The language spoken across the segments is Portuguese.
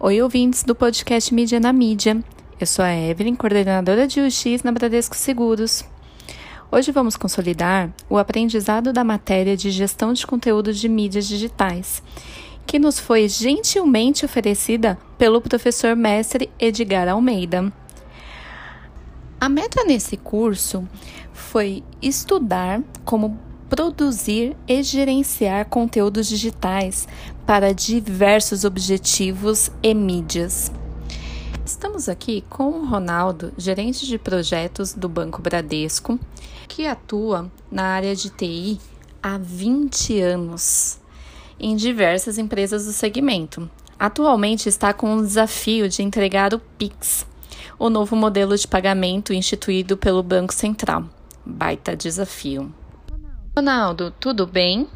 Oi, ouvintes do podcast Mídia na Mídia. Eu sou a Evelyn, coordenadora de UX na Bradesco Seguros. Hoje vamos consolidar o aprendizado da matéria de gestão de conteúdo de mídias digitais, que nos foi gentilmente oferecida pelo professor mestre Edgar Almeida. A meta nesse curso foi estudar como produzir e gerenciar conteúdos digitais para diversos objetivos e mídias. Estamos aqui com o Ronaldo, gerente de projetos do Banco Bradesco, que atua na área de TI há 20 anos em diversas empresas do segmento. Atualmente está com o desafio de entregar o Pix, o novo modelo de pagamento instituído pelo Banco Central. Baita desafio. Ronaldo, tudo bem?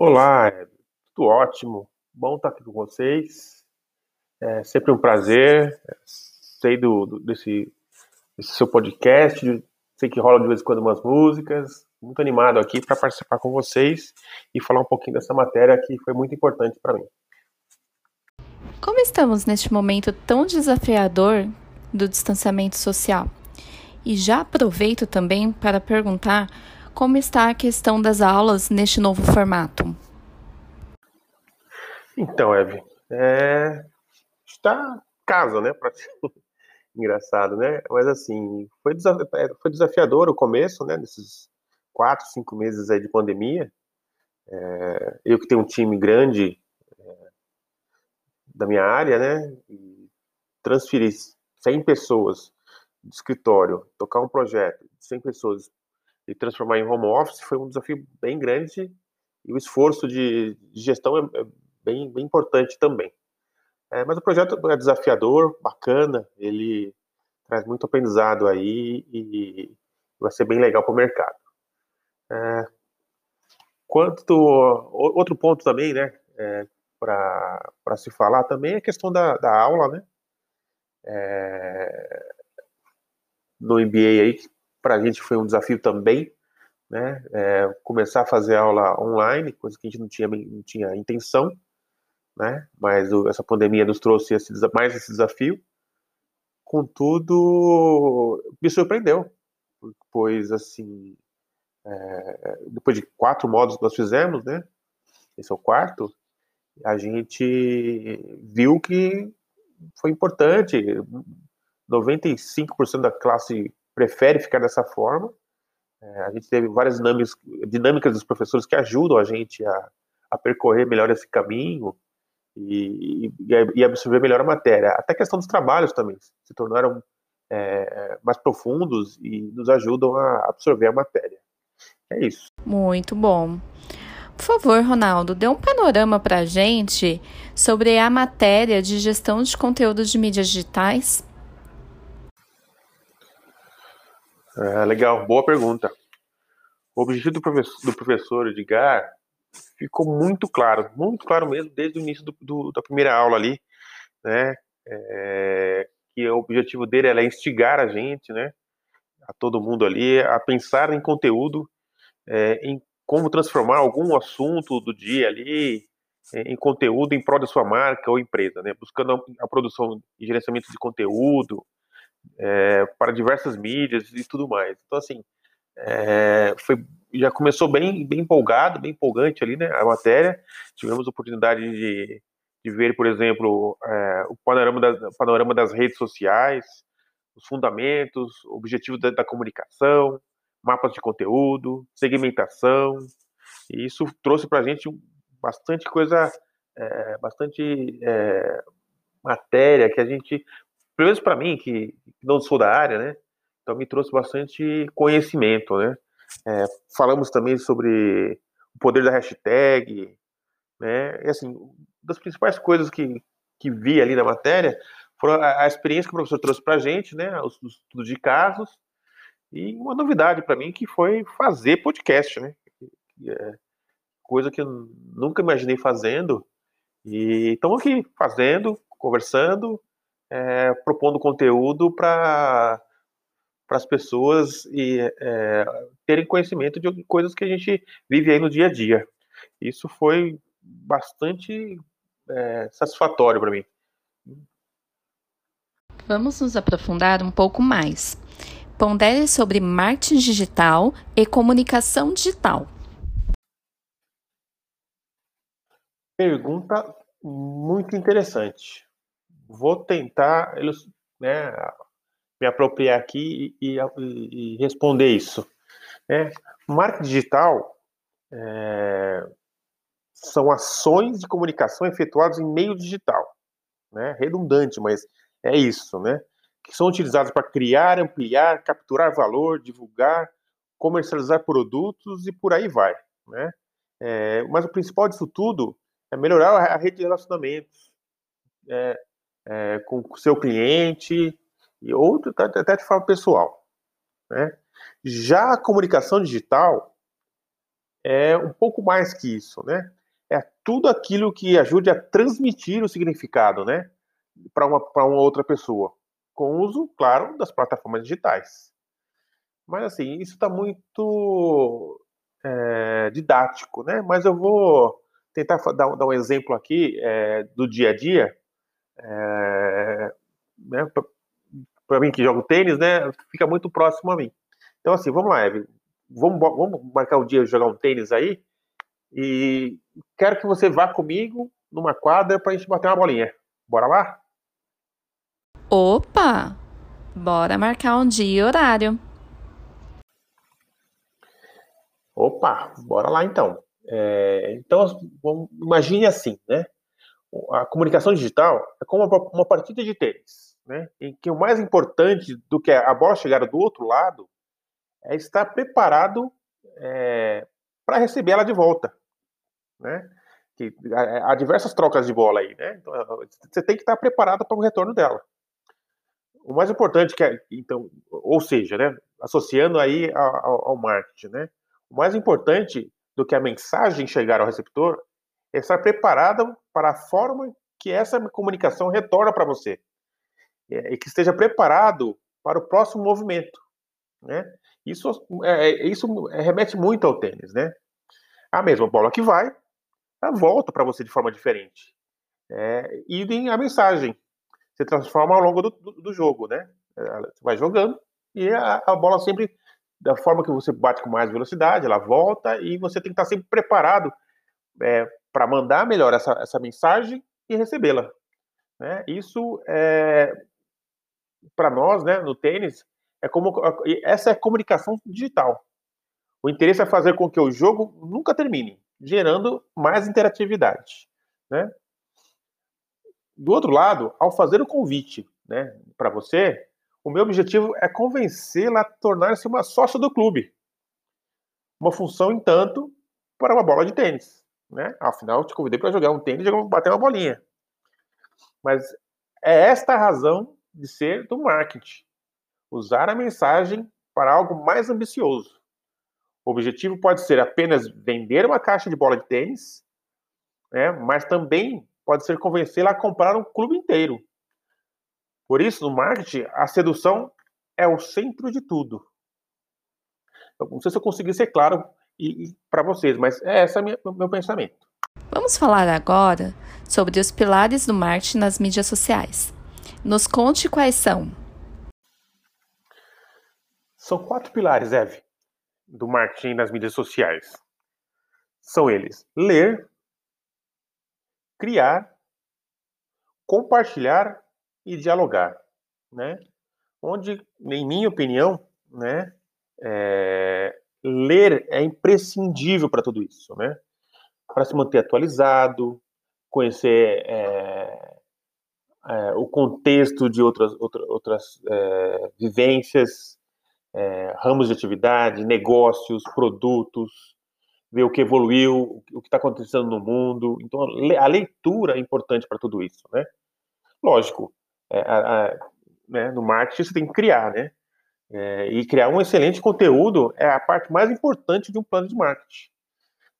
Olá, tudo ótimo. Bom estar aqui com vocês. É sempre um prazer. Sei do, do desse, desse, seu podcast, sei que rola de vez em quando umas músicas. Muito animado aqui para participar com vocês e falar um pouquinho dessa matéria que foi muito importante para mim. Como estamos neste momento tão desafiador do distanciamento social? E já aproveito também para perguntar como está a questão das aulas neste novo formato. Então, Eve, é... está casa, né? Engraçado, né? Mas assim. É, foi desafiador o começo, né? Nesses quatro, cinco meses aí de pandemia. É... Eu que tenho um time grande é... da minha área, né? E transferir 100 pessoas de escritório, tocar um projeto de 100 pessoas e transformar em home office foi um desafio bem grande e o esforço de, de gestão é, é, bem, bem importante também. É, mas o projeto é desafiador, bacana, ele traz muito aprendizado aí e vai ser bem legal para o mercado. É, quanto outro ponto também, né, é, para se falar também é a questão da, da aula, né? É, no MBA aí, para a gente foi um desafio também, né? É, começar a fazer aula online, coisa que a gente não tinha, não tinha intenção, né? Mas o, essa pandemia nos trouxe esse, mais esse desafio. Contudo, me surpreendeu, pois assim, é, depois de quatro módulos que nós fizemos, né? Esse é o quarto. A gente viu que foi importante, 95% da classe prefere ficar dessa forma. É, a gente teve várias dinâmicas, dinâmicas dos professores que ajudam a gente a, a percorrer melhor esse caminho e, e, e, absorver melhor a matéria. Até a questão dos trabalhos também se tornaram é, mais profundos e nos ajudam a absorver a matéria. É isso. Muito bom. Por favor, Ronaldo, dê um panorama para a gente sobre a matéria de gestão de conteúdos de mídias digitais. É, legal, boa pergunta. O objetivo do professor, do professor Edgar ficou muito claro, muito claro mesmo, desde o início do, do, da primeira aula ali, né? É, que o objetivo dele é instigar a gente, né? A todo mundo ali, a pensar em conteúdo, é, em como transformar algum assunto do dia ali é, em conteúdo em prol da sua marca ou empresa, né? Buscando a produção e gerenciamento de conteúdo, é, para diversas mídias e tudo mais. Então, assim, é, foi, já começou bem, bem empolgado, bem empolgante ali, né, a matéria. Tivemos a oportunidade de, de ver, por exemplo, é, o panorama, da, panorama das redes sociais, os fundamentos, objetivos da, da comunicação, mapas de conteúdo, segmentação. E isso trouxe para a gente bastante coisa, é, bastante é, matéria que a gente pelo menos para mim, que, não sou da área, né? Então me trouxe bastante conhecimento, né? É, falamos também sobre o poder da hashtag, né? E assim, das principais coisas que, que vi ali na matéria foram a, a experiência que o professor trouxe para a gente, né? Os, os estudos de casos e uma novidade para mim que foi fazer podcast, né? É coisa que eu nunca imaginei fazendo e estamos aqui fazendo, conversando é, propondo conteúdo para as pessoas e é, terem conhecimento de coisas que a gente vive aí no dia a dia. Isso foi bastante é, satisfatório para mim. Vamos nos aprofundar um pouco mais. Pondere sobre marketing digital e comunicação digital. Pergunta muito interessante. Vou tentar né, me apropriar aqui e, e, e responder isso. Né? Marketing digital é, são ações de comunicação efetuadas em meio digital. Né? Redundante, mas é isso, né? Que são utilizadas para criar, ampliar, capturar valor, divulgar, comercializar produtos e por aí vai, né? É, mas o principal disso tudo é melhorar a rede de relacionamentos é, é, com o seu cliente e outro até de forma pessoal, né? Já a comunicação digital é um pouco mais que isso, né? É tudo aquilo que ajude a transmitir o significado, né? Para uma, uma outra pessoa, com o uso, claro, das plataformas digitais. Mas, assim, isso está muito é, didático, né? Mas eu vou tentar dar, dar um exemplo aqui é, do dia a dia. É, né, para mim que jogo tênis, né? Fica muito próximo a mim. Então, assim, vamos lá, Eve. Vamos, vamos marcar um dia de jogar um tênis aí. E quero que você vá comigo numa quadra para a gente bater uma bolinha. Bora lá? Opa! Bora marcar um dia e horário. Opa, bora lá então. É, então, vamos, imagine assim, né? A comunicação digital é como uma, partida de tênis, né? Em que o mais importante do que a bola chegar do outro lado é estar preparado é, para receber ela de volta, né? Que, há diversas trocas de bola aí, né? Então, você tem que estar preparado para o retorno dela. O mais importante que é, então, ou seja, né, associando aí ao, ao marketing, né? O mais importante do que a mensagem chegar ao receptor é estar preparado para a forma que essa comunicação retorna para você é, e que esteja preparado para o próximo movimento, né? Isso, é, é, isso remete muito ao tênis, né? A mesma bola que vai, ela volta para você de forma diferente. É, e a mensagem se transforma ao longo do, do, do jogo, né? Você vai jogando e a, a, bola sempre, da forma que você bate com mais velocidade, ela volta e você tem que estar sempre preparado é, para mandar melhor essa, essa mensagem e recebê-la. Né? Isso é para nós, né, no tênis, é como essa é comunicação digital. O interesse é fazer com que o jogo nunca termine, gerando mais interatividade, né? Do outro lado, ao fazer o convite, né, para você, o meu objetivo é convencê-la a tornar-se uma sócia do clube. Uma função, entanto, para uma bola de tênis, né? Afinal, eu te convidei para jogar um tênis e bater uma bolinha. Mas é esta a razão de ser do marketing usar a mensagem para algo mais ambicioso. O objetivo pode ser apenas vender uma caixa de bola de tênis, né, mas também pode ser convencê-la a comprar um clube inteiro. Por isso, no marketing, a sedução é o centro de tudo. Eu não sei se eu consegui ser claro para vocês, mas é esse o meu pensamento. Vamos falar agora sobre os pilares do marketing nas mídias sociais. Nos conte quais são. São quatro pilares, Eve, do marketing nas mídias sociais. São eles: ler, criar, compartilhar e dialogar, né? Onde, em minha opinião, né, é, ler é imprescindível para tudo isso, né? Para se manter atualizado, conhecer é, é, o contexto de outras, outra, outras é, vivências, é, ramos de atividade, negócios, produtos, ver o que evoluiu, o que está acontecendo no mundo. Então, a leitura é importante para tudo isso, né? Lógico, é, a, a, né, no marketing você tem que criar, né? É, e criar um excelente conteúdo é a parte mais importante de um plano de marketing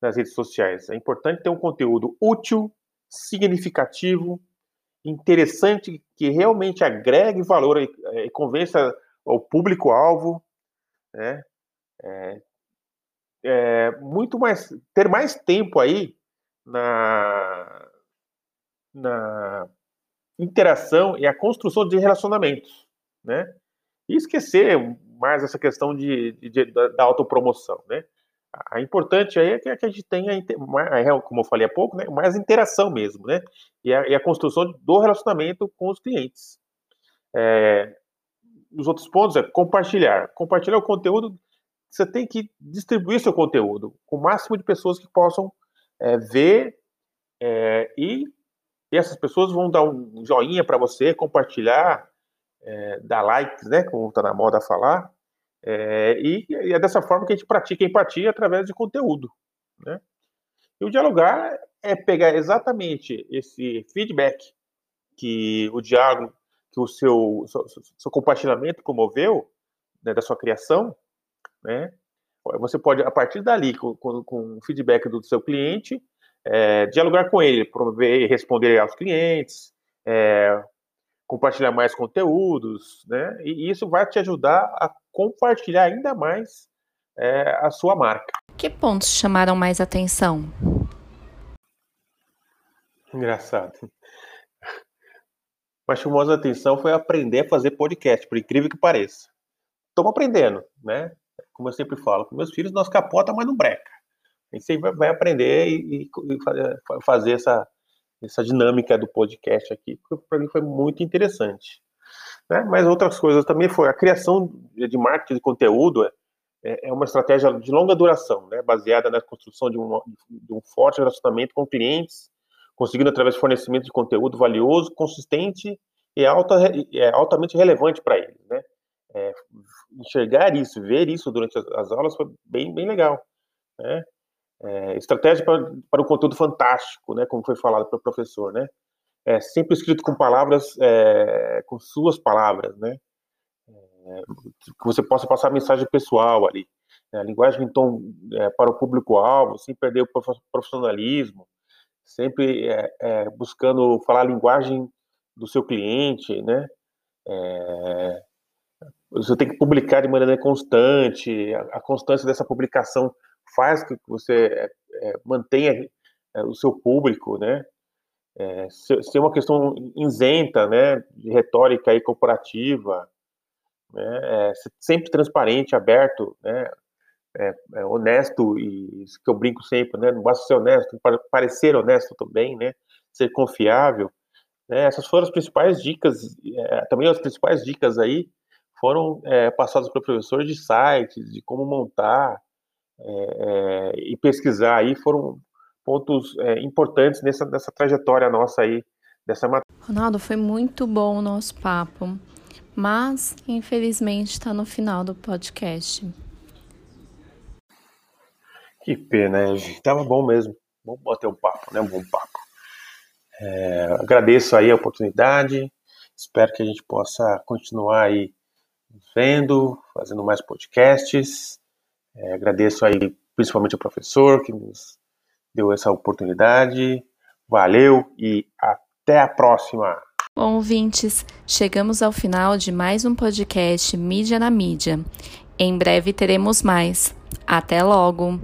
nas redes sociais. É importante ter um conteúdo útil, significativo, interessante, que realmente agregue valor e, e convença o público-alvo, né? É, é, muito mais ter mais tempo aí na na interação e a construção de relacionamentos, né? E esquecer mais essa questão de, de, de da autopromoção, né? A importante aí é que, a gente tenha, como eu falei há pouco, né, mais interação mesmo, né? E a, e a construção do relacionamento com os clientes. É, os outros pontos é compartilhar. Compartilhar o conteúdo, você tem que distribuir seu conteúdo com o máximo de pessoas que possam é, ver é, e, e, essas pessoas vão dar um joinha para você, compartilhar, é, dar likes, né? Como está na moda falar. É, e, e, é dessa forma que a gente pratica empatia através de conteúdo. Né? E o dialogar é pegar exatamente esse feedback que o diálogo, que o seu, seu, seu compartilhamento promoveu, né, da sua criação, né? Você pode, a partir dali, com, com, com o feedback do seu cliente, é, dialogar com ele, promover responder aos clientes, é, compartilhar mais conteúdos, né? E isso vai te ajudar a compartilhar ainda mais é, a sua marca. Que pontos chamaram mais atenção? Engraçado. Mas chamou a atenção foi aprender a fazer podcast, por incrível que pareça. Estamos aprendendo, né? Como eu sempre falo, com meus filhos nós capota, mas não breca. A gente sempre vai aprender e, e fazer essa, essa dinâmica do podcast aqui, para mim foi muito interessante. Né? Mas outras coisas também foi a criação de marketing de conteúdo é, é uma estratégia de longa duração, né? baseada na construção de um, de um forte relacionamento com clientes, conseguindo através de fornecimento de conteúdo valioso, consistente e alta, é, altamente relevante para eles, né? É, enxergar isso, ver isso durante as, aulas foi bem, bem legal, né? É, estratégia para, para o conteúdo fantástico, né? Como foi falado pelo professor, né? É, sempre escrito com palavras, é, com suas palavras, né? É, que você possa passar mensagem pessoal ali. Né? Linguagem é, para o público-alvo, sem perder o profissionalismo, sempre é, é, buscando falar a linguagem do seu cliente, né? Você tem que publicar de maneira constante, a, a constância dessa publicação faz que você é, é mantenha é, o seu público, né? É, ser uma questão isenta, né, de retórica e corporativa, né, é, sempre transparente, aberto, né, é, é, honesto e isso que eu brinco sempre, né, não basta ser honesto, parecer honesto também, né, ser confiável, né, essas foram as principais dicas, é, também as principais dicas aí foram é, passadas para professores de sites, de como montar é, e pesquisar aí, foram pontos importantes nessa, nessa trajetória nossa aí, dessa matéria. Ronaldo, foi muito bom o nosso papo, mas infelizmente está no final do podcast. Que pena, Eve. Tava bom mesmo. Vamos bater um papo, né? Um bom papo. É, agradeço aí a oportunidade. Espero que a gente possa continuar aí vendo, fazendo mais podcasts. É, agradeço aí principalmente ao professor que nos deu essa oportunidade. Valeu e até a próxima! Bom, ouvintes, chegamos ao final de mais um podcast Mídia na Mídia. Em breve teremos mais. Até logo!